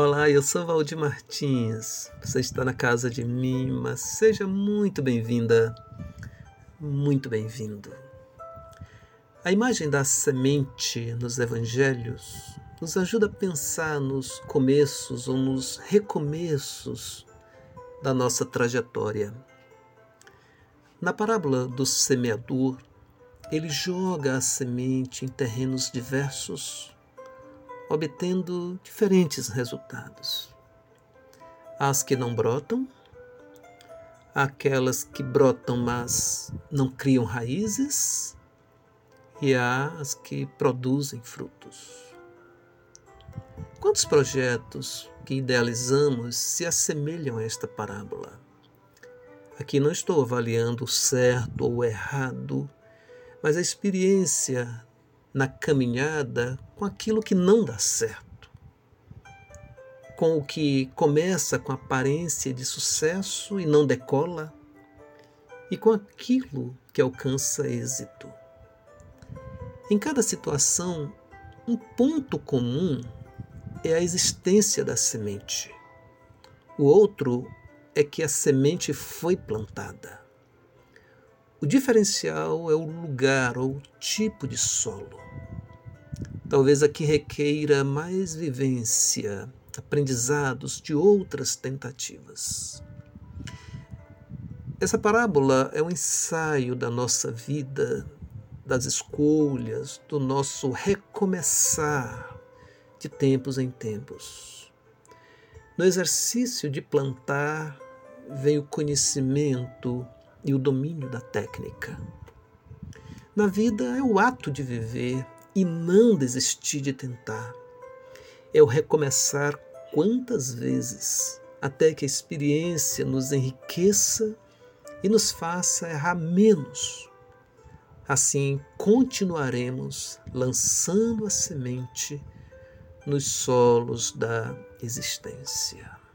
Olá, eu sou Valdir Martins. Você está na casa de Mima. Seja muito bem-vinda, muito bem-vindo. A imagem da semente nos evangelhos nos ajuda a pensar nos começos ou nos recomeços da nossa trajetória. Na parábola do semeador, ele joga a semente em terrenos diversos obtendo diferentes resultados. As que não brotam, aquelas que brotam, mas não criam raízes, e as que produzem frutos. Quantos projetos que idealizamos se assemelham a esta parábola? Aqui não estou avaliando o certo ou o errado, mas a experiência na caminhada com aquilo que não dá certo, com o que começa com aparência de sucesso e não decola, e com aquilo que alcança êxito. Em cada situação, um ponto comum é a existência da semente. O outro é que a semente foi plantada. O diferencial é o lugar ou o tipo de solo. Talvez aqui requeira mais vivência, aprendizados de outras tentativas. Essa parábola é um ensaio da nossa vida, das escolhas, do nosso recomeçar de tempos em tempos. No exercício de plantar vem o conhecimento e o domínio da técnica. Na vida é o ato de viver e não desistir de tentar. É o recomeçar quantas vezes até que a experiência nos enriqueça e nos faça errar menos. Assim continuaremos lançando a semente nos solos da existência.